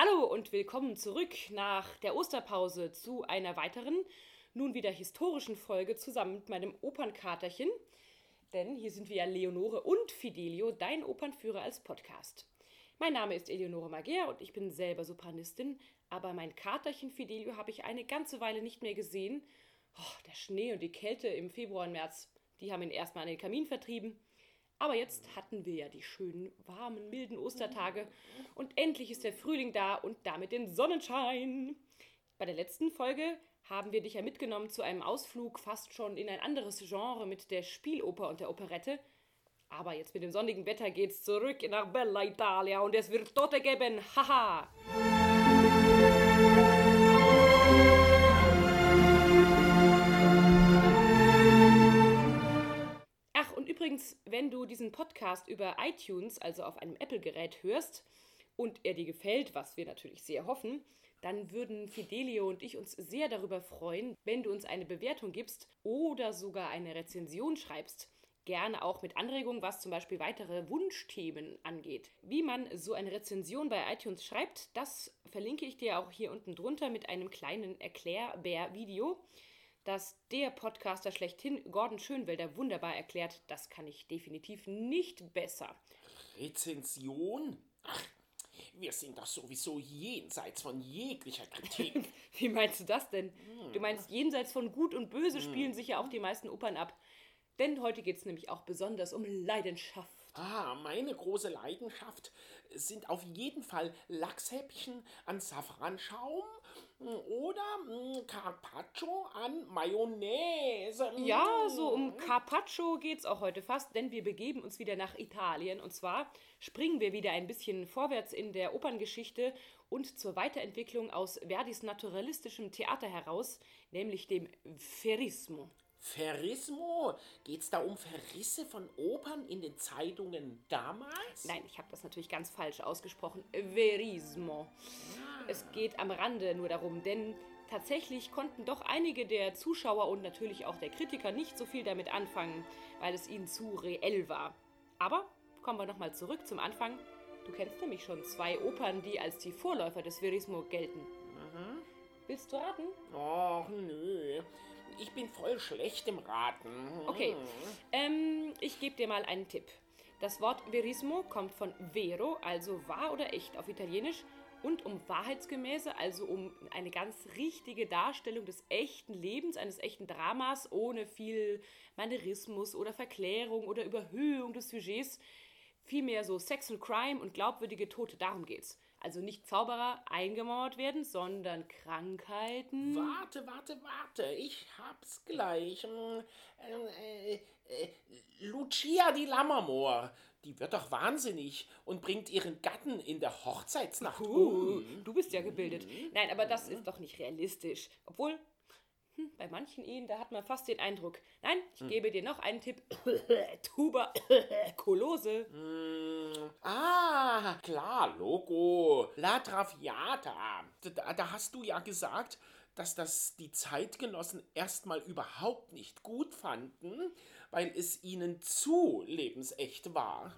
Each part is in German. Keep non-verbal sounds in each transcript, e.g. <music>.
Hallo und willkommen zurück nach der Osterpause zu einer weiteren, nun wieder historischen Folge zusammen mit meinem Opernkaterchen. Denn hier sind wir ja Leonore und Fidelio, dein Opernführer als Podcast. Mein Name ist Eleonore Magier und ich bin selber Sopranistin, aber mein Katerchen Fidelio habe ich eine ganze Weile nicht mehr gesehen. Oh, der Schnee und die Kälte im Februar und März, die haben ihn erstmal an den Kamin vertrieben. Aber jetzt hatten wir ja die schönen, warmen, milden Ostertage und endlich ist der Frühling da und damit den Sonnenschein. Bei der letzten Folge haben wir dich ja mitgenommen zu einem Ausflug fast schon in ein anderes Genre mit der Spieloper und der Operette. Aber jetzt mit dem sonnigen Wetter geht's zurück nach Bella Italia und es wird Tote geben. Haha! Übrigens, wenn du diesen Podcast über iTunes, also auf einem Apple-Gerät hörst und er dir gefällt, was wir natürlich sehr hoffen, dann würden Fidelio und ich uns sehr darüber freuen, wenn du uns eine Bewertung gibst oder sogar eine Rezension schreibst. Gerne auch mit Anregungen, was zum Beispiel weitere Wunschthemen angeht. Wie man so eine Rezension bei iTunes schreibt, das verlinke ich dir auch hier unten drunter mit einem kleinen Erklärbär-Video, das der Podcaster schlechthin, Gordon Schönwelder, wunderbar erklärt. Das kann ich definitiv nicht besser. Rezension? Ach, wir sind doch sowieso jenseits von jeglicher Kritik. <laughs> Wie meinst du das denn? Du meinst, jenseits von Gut und Böse spielen sich ja auch die meisten Opern ab. Denn heute geht es nämlich auch besonders um Leidenschaft. Ah, meine große Leidenschaft sind auf jeden Fall Lachshäppchen an Safranschaum oder mm, Carpaccio an Mayonnaise. Ja, so um Carpaccio geht's auch heute fast, denn wir begeben uns wieder nach Italien. Und zwar springen wir wieder ein bisschen vorwärts in der Operngeschichte und zur Weiterentwicklung aus Verdis naturalistischem Theater heraus, nämlich dem Verismo. Verismo? Geht's da um Verrisse von Opern in den Zeitungen damals? Nein, ich habe das natürlich ganz falsch ausgesprochen. Verismo. Es geht am Rande nur darum, denn tatsächlich konnten doch einige der Zuschauer und natürlich auch der Kritiker nicht so viel damit anfangen, weil es ihnen zu reell war. Aber kommen wir nochmal zurück zum Anfang. Du kennst nämlich schon zwei Opern, die als die Vorläufer des Verismo gelten. Willst du raten? Och, nö. Bin voll schlecht im Raten. Okay, ähm, ich gebe dir mal einen Tipp. Das Wort Verismo kommt von vero, also wahr oder echt auf Italienisch, und um wahrheitsgemäße, also um eine ganz richtige Darstellung des echten Lebens, eines echten Dramas, ohne viel Manierismus oder Verklärung oder Überhöhung des Sujets. Vielmehr so Sex und Crime und glaubwürdige Tote, darum geht's. Also nicht Zauberer eingemauert werden, sondern Krankheiten. Warte, warte, warte. Ich hab's gleich. Hm, äh, äh, Lucia di Lammermoor. Die wird doch wahnsinnig und bringt ihren Gatten in der Hochzeitsnacht Uh, um. du bist ja gebildet. Nein, aber das ist doch nicht realistisch. Obwohl, hm, bei manchen Ehen, da hat man fast den Eindruck. Nein, ich gebe dir noch einen Tipp. <coughs> Tuberkulose. Ah, klar, Logo. La Traviata. Da, da hast du ja gesagt, dass das die Zeitgenossen erstmal überhaupt nicht gut fanden, weil es ihnen zu lebensecht war.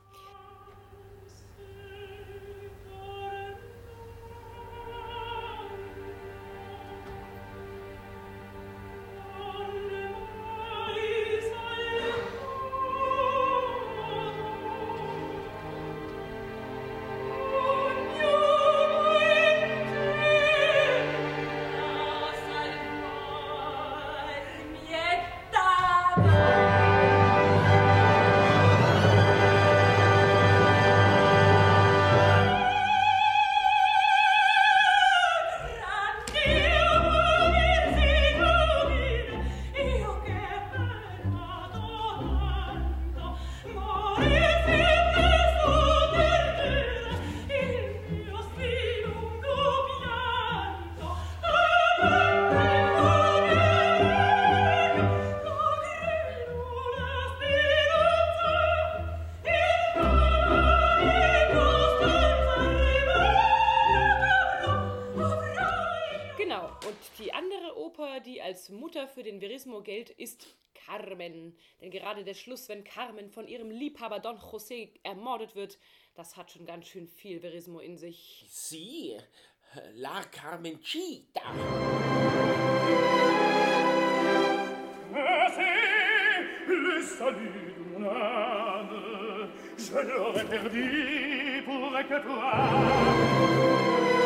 Die als Mutter für den Verismo gilt, ist Carmen. Denn gerade der Schluss, wenn Carmen von ihrem Liebhaber Don José ermordet wird, das hat schon ganz schön viel Verismo in sich. Sie, La Carmencita. Le salut de mon âme, je l'aurais perdu pour que toi.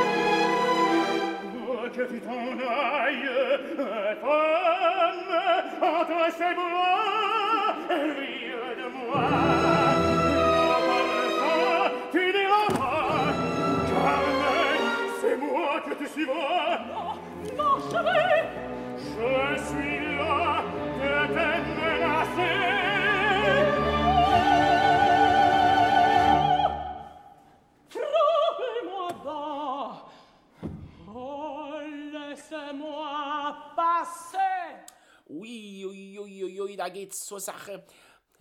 que tu t'en ailles, femme, adressez-moi, rire de moi. Non, comme ça, tu n'iras pas, car c'est moi que tu suivras. Geht's zur Sache.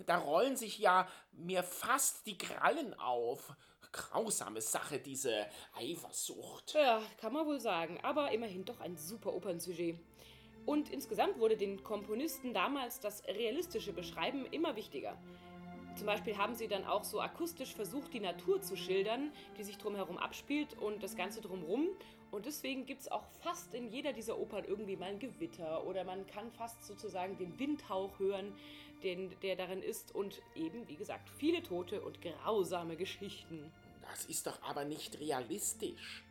Da rollen sich ja mir fast die Krallen auf. Grausame Sache, diese Eifersucht. Ja, kann man wohl sagen, aber immerhin doch ein super Opernsujet. Und insgesamt wurde den Komponisten damals das realistische Beschreiben immer wichtiger. Zum Beispiel haben sie dann auch so akustisch versucht, die Natur zu schildern, die sich drumherum abspielt und das Ganze drumherum. Und deswegen gibt es auch fast in jeder dieser Opern irgendwie mal ein Gewitter oder man kann fast sozusagen den Windhauch hören, den, der darin ist. Und eben, wie gesagt, viele Tote und grausame Geschichten. Das ist doch aber nicht realistisch.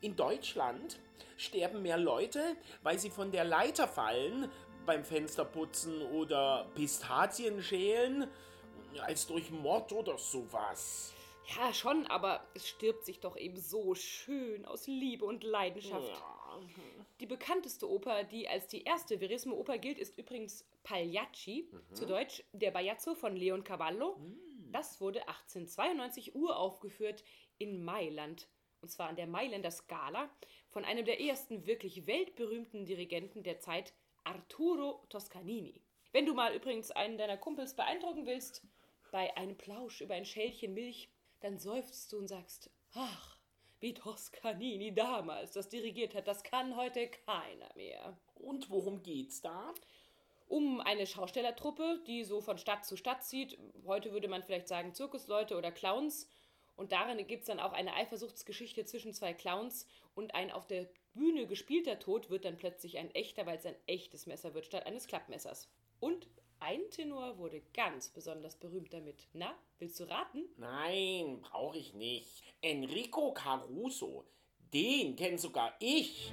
In Deutschland sterben mehr Leute, weil sie von der Leiter fallen beim Fensterputzen oder Pistazien schälen, als durch Mord oder sowas. Ja, schon, aber es stirbt sich doch eben so schön aus Liebe und Leidenschaft. Ja. Die bekannteste Oper, die als die erste Verismo-Oper gilt, ist übrigens Pagliacci, zu Deutsch Der Bajazzo von Leon Cavallo. Das wurde 1892 uraufgeführt in Mailand. Und zwar an der Mailänder Scala von einem der ersten wirklich weltberühmten Dirigenten der Zeit, Arturo Toscanini. Wenn du mal übrigens einen deiner Kumpels beeindrucken willst, bei einem Plausch über ein Schälchen Milch, dann seufzt du und sagst, ach, wie Toscanini damals das dirigiert hat, das kann heute keiner mehr. Und worum geht's da? Um eine Schaustellertruppe, die so von Stadt zu Stadt zieht, heute würde man vielleicht sagen Zirkusleute oder Clowns, und darin gibt es dann auch eine Eifersuchtsgeschichte zwischen zwei Clowns und ein auf der Bühne gespielter Tod wird dann plötzlich ein echter, weil es ein echtes Messer wird statt eines Klappmessers. Und ein Tenor wurde ganz besonders berühmt damit. Na, willst du raten? Nein, brauche ich nicht. Enrico Caruso. Den kenn sogar ich.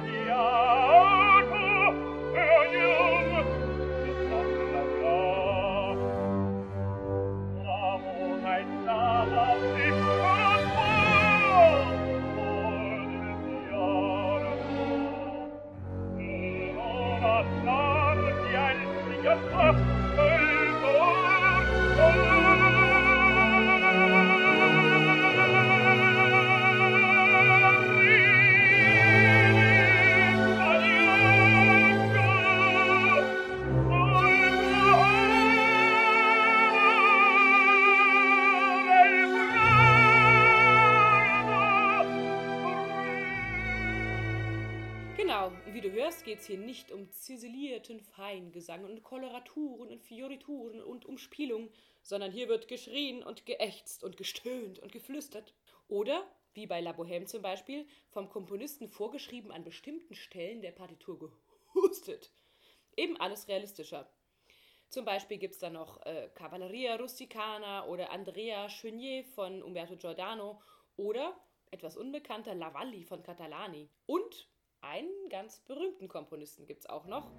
家 geht es hier nicht um ziselierten Feingesang und Koloraturen und Fiorituren und Umspielung, sondern hier wird geschrien und geächzt und gestöhnt und geflüstert. Oder, wie bei La Bohème zum Beispiel, vom Komponisten vorgeschrieben an bestimmten Stellen der Partitur gehustet. Eben alles realistischer. Zum Beispiel gibt es da noch äh, Cavalleria Rusticana oder Andrea Chenier von Umberto Giordano oder etwas unbekannter Lavalli von Catalani. Und einen ganz berühmten Komponisten gibt es auch noch.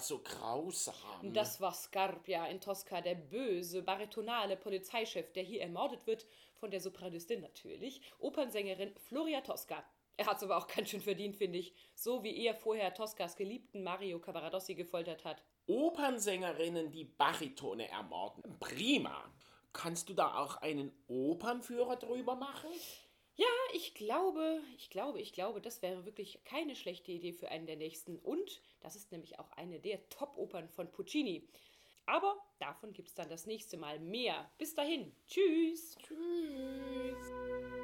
So grausam? Das war Scarpia in Tosca, der böse, baritonale Polizeichef, der hier ermordet wird, von der Sopranistin natürlich, Opernsängerin Floria Tosca. Er hat es aber auch ganz schön verdient, finde ich. So wie er vorher Toscas geliebten Mario Cavaradossi gefoltert hat. Opernsängerinnen, die Baritone ermorden. Prima. Kannst du da auch einen Opernführer drüber machen? Ja, ich glaube, ich glaube, ich glaube, das wäre wirklich keine schlechte Idee für einen der nächsten. Und das ist nämlich auch eine der Top-Opern von Puccini. Aber davon gibt es dann das nächste Mal mehr. Bis dahin. Tschüss. Tschüss.